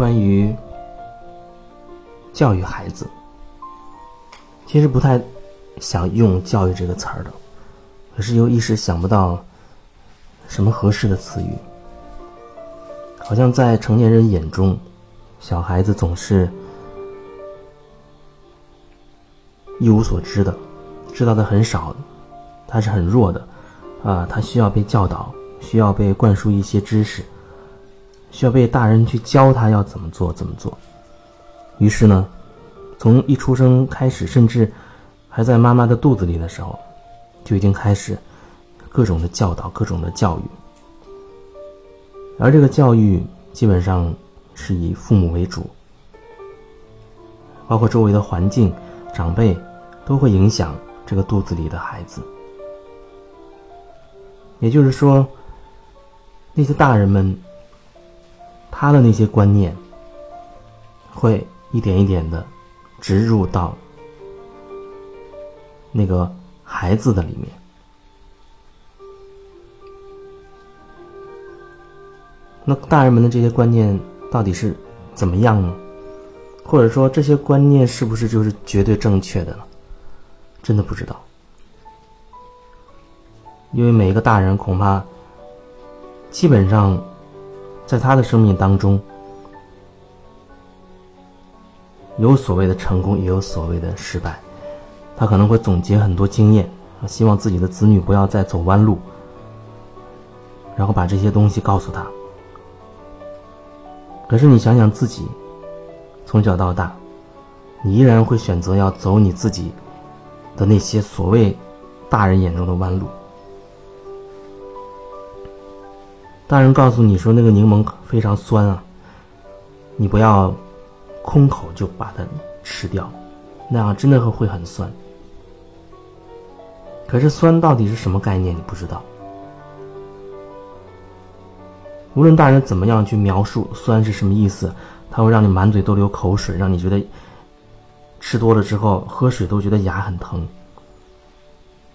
关于教育孩子，其实不太想用“教育”这个词儿的，可是又一时想不到什么合适的词语。好像在成年人眼中，小孩子总是一无所知的，知道的很少，他是很弱的，啊，他需要被教导，需要被灌输一些知识，需要被大人去教他要怎么做怎么做。于是呢，从一出生开始，甚至还在妈妈的肚子里的时候，就已经开始各种的教导，各种的教育。而这个教育基本上是以父母为主，包括周围的环境、长辈都会影响这个肚子里的孩子。也就是说，那些大人们他的那些观念会一点一点的植入到那个孩子的里面。那大人们的这些观念到底是怎么样呢？或者说这些观念是不是就是绝对正确的呢？真的不知道，因为每一个大人恐怕基本上在他的生命当中有所谓的成功，也有所谓的失败。他可能会总结很多经验，希望自己的子女不要再走弯路，然后把这些东西告诉他。可是你想想自己，从小到大，你依然会选择要走你自己的那些所谓大人眼中的弯路。大人告诉你说那个柠檬非常酸啊，你不要空口就把它吃掉，那样真的会会很酸。可是酸到底是什么概念？你不知道。无论大人怎么样去描述酸是什么意思，它会让你满嘴都流口水，让你觉得吃多了之后喝水都觉得牙很疼。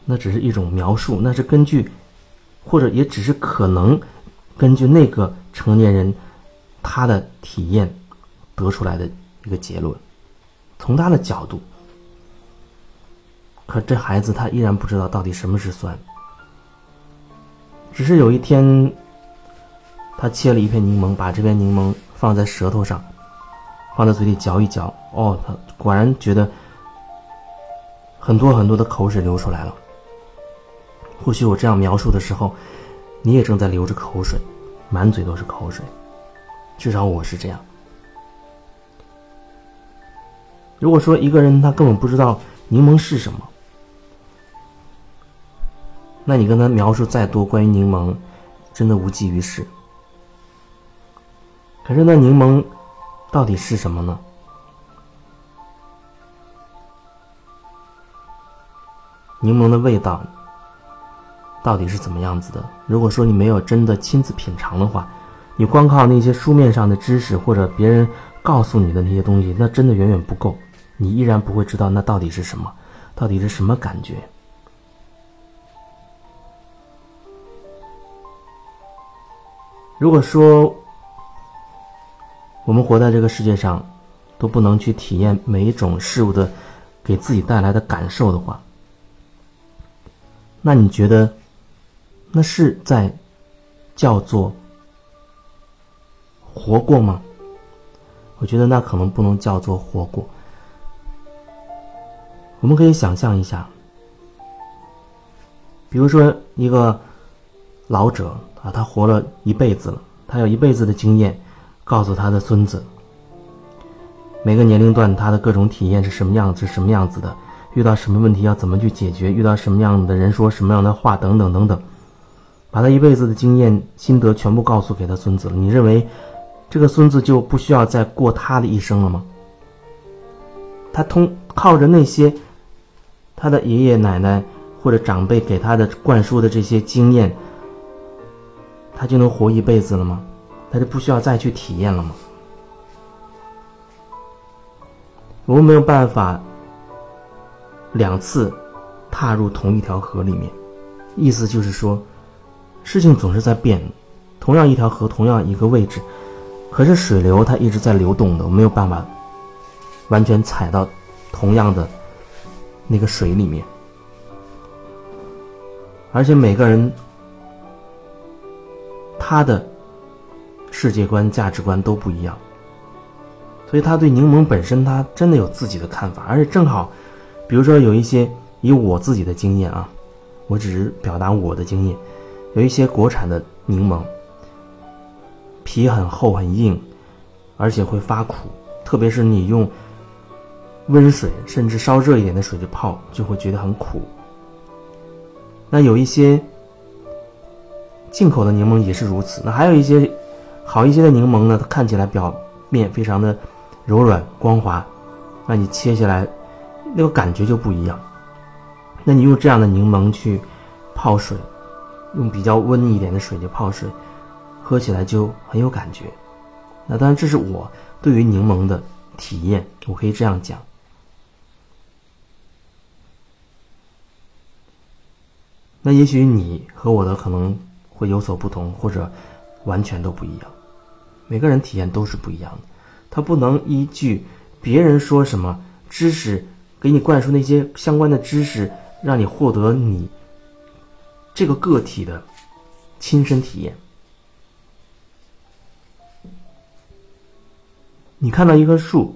那只是一种描述，那是根据，或者也只是可能根据那个成年人他的体验得出来的一个结论，从他的角度。可这孩子他依然不知道到底什么是酸，只是有一天。他切了一片柠檬，把这片柠檬放在舌头上，放在嘴里嚼一嚼。哦，他果然觉得很多很多的口水流出来了。或许我这样描述的时候，你也正在流着口水，满嘴都是口水。至少我是这样。如果说一个人他根本不知道柠檬是什么，那你跟他描述再多关于柠檬，真的无济于事。可是那柠檬到底是什么呢？柠檬的味道到底是怎么样子的？如果说你没有真的亲自品尝的话，你光靠那些书面上的知识或者别人告诉你的那些东西，那真的远远不够，你依然不会知道那到底是什么，到底是什么感觉。如果说，我们活在这个世界上，都不能去体验每一种事物的给自己带来的感受的话，那你觉得那是在叫做活过吗？我觉得那可能不能叫做活过。我们可以想象一下，比如说一个老者啊，他活了一辈子了，他有一辈子的经验。告诉他的孙子，每个年龄段他的各种体验是什么样子，什么样子的，遇到什么问题要怎么去解决，遇到什么样的人说什么样的话，等等等等，把他一辈子的经验心得全部告诉给他孙子了。你认为这个孙子就不需要再过他的一生了吗？他通靠着那些他的爷爷奶奶或者长辈给他的灌输的这些经验，他就能活一辈子了吗？他就不需要再去体验了吗？我们没有办法两次踏入同一条河里面，意思就是说，事情总是在变。同样一条河，同样一个位置，可是水流它一直在流动的，我没有办法完全踩到同样的那个水里面。而且每个人他的世界观、价值观都不一样，所以他对柠檬本身，他真的有自己的看法。而且正好，比如说有一些以我自己的经验啊，我只是表达我的经验，有一些国产的柠檬。皮很厚很硬，而且会发苦，特别是你用温水甚至稍热一点的水去泡，就会觉得很苦。那有一些进口的柠檬也是如此。那还有一些好一些的柠檬呢，它看起来表面非常的柔软光滑，那你切下来那个感觉就不一样。那你用这样的柠檬去泡水，用比较温一点的水去泡水。喝起来就很有感觉，那当然这是我对于柠檬的体验，我可以这样讲。那也许你和我的可能会有所不同，或者完全都不一样。每个人体验都是不一样的，他不能依据别人说什么知识给你灌输那些相关的知识，让你获得你这个个体的亲身体验。你看到一棵树，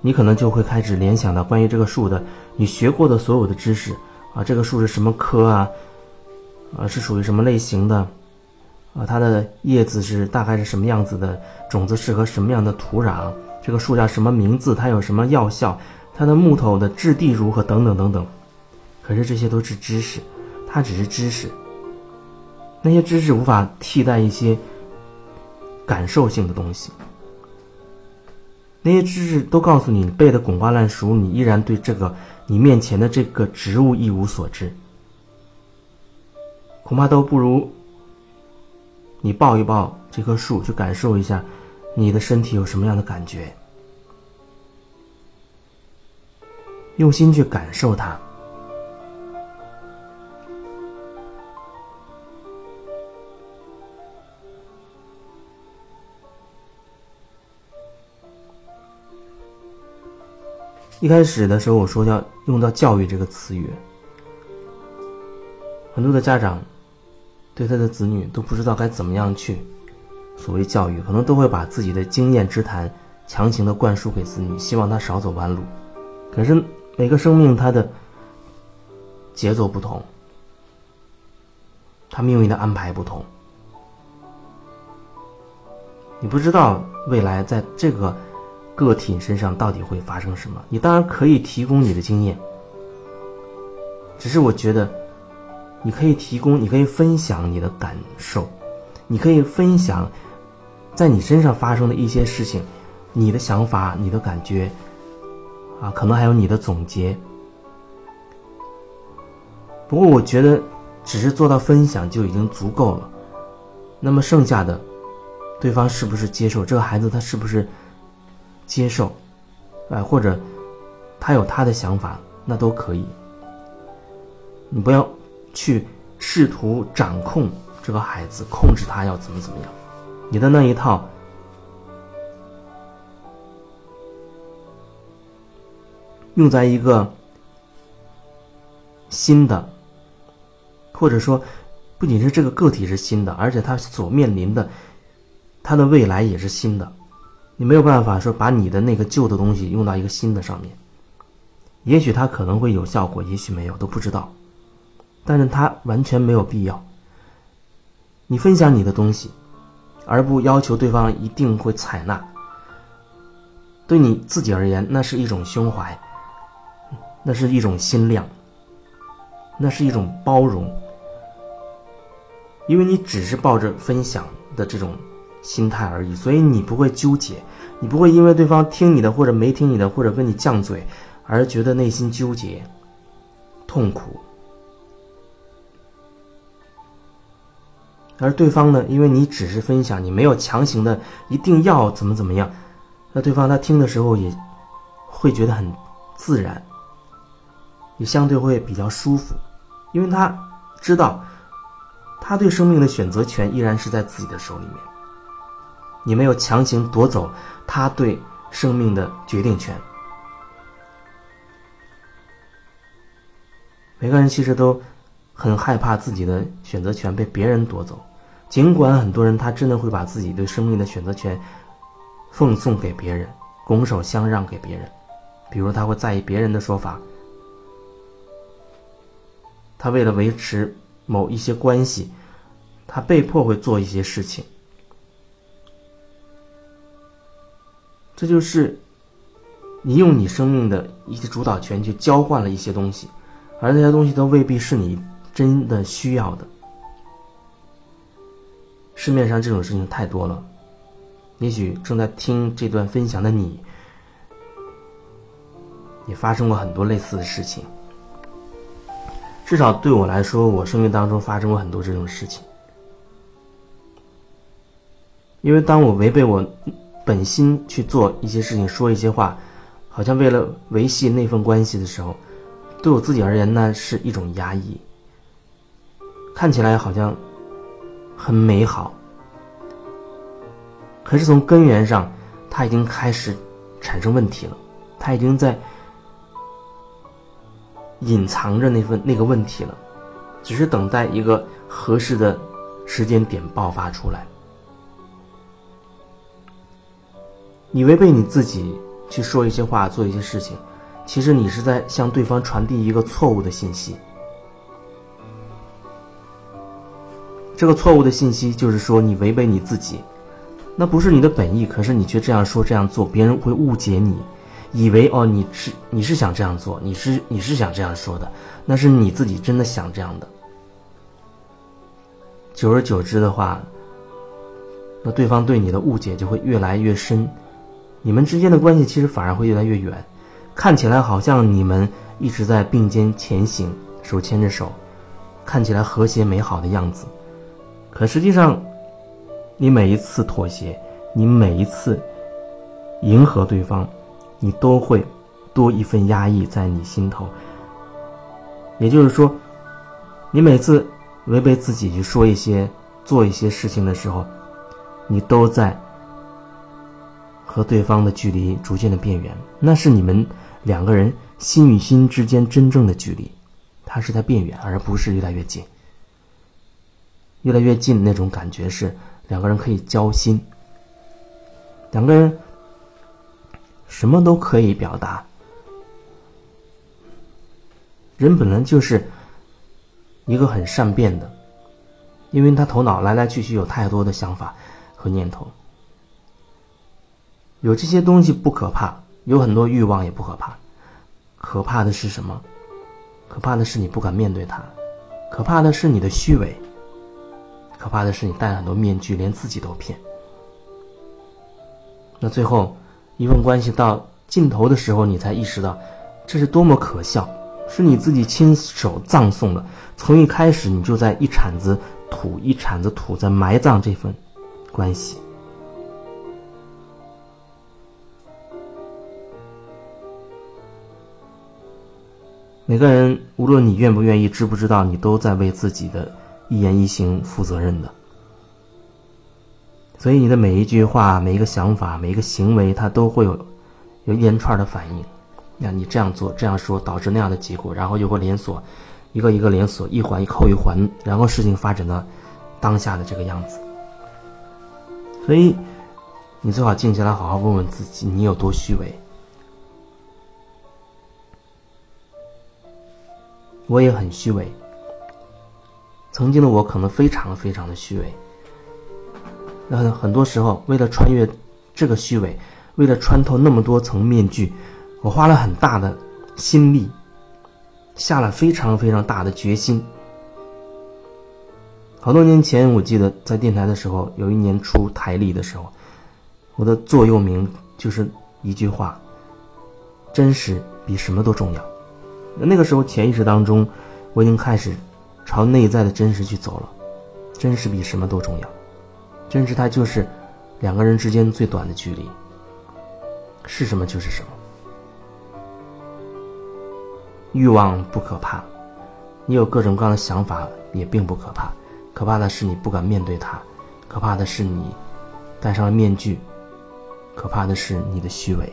你可能就会开始联想到关于这个树的你学过的所有的知识啊，这个树是什么科啊？啊，是属于什么类型的？啊，它的叶子是大概是什么样子的？种子适合什么样的土壤？这个树叫什么名字？它有什么药效？它的木头的质地如何？等等等等。可是这些都是知识，它只是知识。那些知识无法替代一些。感受性的东西，那些知识都告诉你，背的滚瓜烂熟，你依然对这个你面前的这个植物一无所知，恐怕都不如你抱一抱这棵树，去感受一下你的身体有什么样的感觉，用心去感受它。一开始的时候，我说要用到“教育”这个词语，很多的家长对他的子女都不知道该怎么样去所谓教育，可能都会把自己的经验之谈强行的灌输给子女，希望他少走弯路。可是每个生命他的节奏不同，他命运的安排不同，你不知道未来在这个。个体身上到底会发生什么？你当然可以提供你的经验，只是我觉得，你可以提供，你可以分享你的感受，你可以分享在你身上发生的一些事情，你的想法、你的感觉，啊，可能还有你的总结。不过，我觉得只是做到分享就已经足够了。那么剩下的，对方是不是接受这个孩子，他是不是？接受，哎，或者他有他的想法，那都可以。你不要去试图掌控这个孩子，控制他要怎么怎么样。你的那一套用在一个新的，或者说不仅是这个个体是新的，而且他所面临的他的未来也是新的。你没有办法说把你的那个旧的东西用到一个新的上面，也许它可能会有效果，也许没有，都不知道。但是它完全没有必要。你分享你的东西，而不要求对方一定会采纳，对你自己而言，那是一种胸怀，那是一种心量，那是一种包容，因为你只是抱着分享的这种。心态而已，所以你不会纠结，你不会因为对方听你的或者没听你的，或者跟你犟嘴，而觉得内心纠结、痛苦。而对方呢，因为你只是分享，你没有强行的一定要怎么怎么样，那对方他听的时候也会觉得很自然，也相对会比较舒服，因为他知道他对生命的选择权依然是在自己的手里面。你没有强行夺走他对生命的决定权。每个人其实都很害怕自己的选择权被别人夺走，尽管很多人他真的会把自己对生命的选择权奉送给别人，拱手相让给别人。比如他会在意别人的说法，他为了维持某一些关系，他被迫会做一些事情。这就是你用你生命的一些主导权去交换了一些东西。而那些东西都未必是你真的需要的。市面上这种事情太多了，也许正在听这段分享的你，也发生过很多类似的事情。至少对我来说，我生命当中发生过很多这种事情。因为当我违背我本心去做一些事情、说一些话，好像为了维系那份关系的时候。对我自己而言，呢是一种压抑。看起来好像很美好，可是从根源上，它已经开始产生问题了。它已经在隐藏着那份那个问题了，只是等待一个合适的时间点爆发出来。你违背你自己去说一些话，做一些事情。其实你是在向对方传递一个错误的信息。这个错误的信息就是说你违背你自己，那不是你的本意，可是你却这样说这样做，别人会误解你，以为哦你是你是想这样做，你是你是想这样说的，那是你自己真的想这样的。久而久之的话，那对方对你的误解就会越来越深，你们之间的关系其实反而会越来越远。看起来好像你们一直在并肩前行，手牵着手，看起来和谐美好的样子。可实际上，你每一次妥协，你每一次迎合对方，你都会多一份压抑在你心头。也就是说，你每次违背自己去说一些、做一些事情的时候，你都在和对方的距离逐渐的变远。那是你们。两个人心与心之间真正的距离，它是在变远，而不是越来越近。越来越近那种感觉是两个人可以交心，两个人什么都可以表达。人本来就是一个很善变的，因为他头脑来来去去有太多的想法和念头，有这些东西不可怕。有很多欲望也不可怕，可怕的是什么？可怕的是你不敢面对它，可怕的是你的虚伪，可怕的是你戴了很多面具，连自己都骗。那最后一份关系到尽头的时候，你才意识到这是多么可笑，是你自己亲手葬送的。从一开始你就在一铲子土一铲子土在埋葬这份关系。每个人，无论你愿不愿意、知不知道，你都在为自己的一言一行负责任的。所以，你的每一句话、每一个想法、每一个行为，它都会有有一连串的反应。那你这样做、这样说，导致那样的结果，然后又会连锁，一个一个连锁，一环一扣一环，然后事情发展到当下的这个样子。所以，你最好静下来，好好问问自己，你有多虚伪。我也很虚伪。曾经的我可能非常非常的虚伪。那很多时候，为了穿越这个虚伪，为了穿透那么多层面具，我花了很大的心力，下了非常非常大的决心。好多年前，我记得在电台的时候，有一年出台历的时候，我的座右铭就是一句话：真实比什么都重要。那个时候，潜意识当中，我已经开始朝内在的真实去走了。真实比什么都重要，真实它就是两个人之间最短的距离。是什么就是什么。欲望不可怕，你有各种各样的想法也并不可怕，可怕的是你不敢面对它，可怕的是你戴上了面具，可怕的是你的虚伪。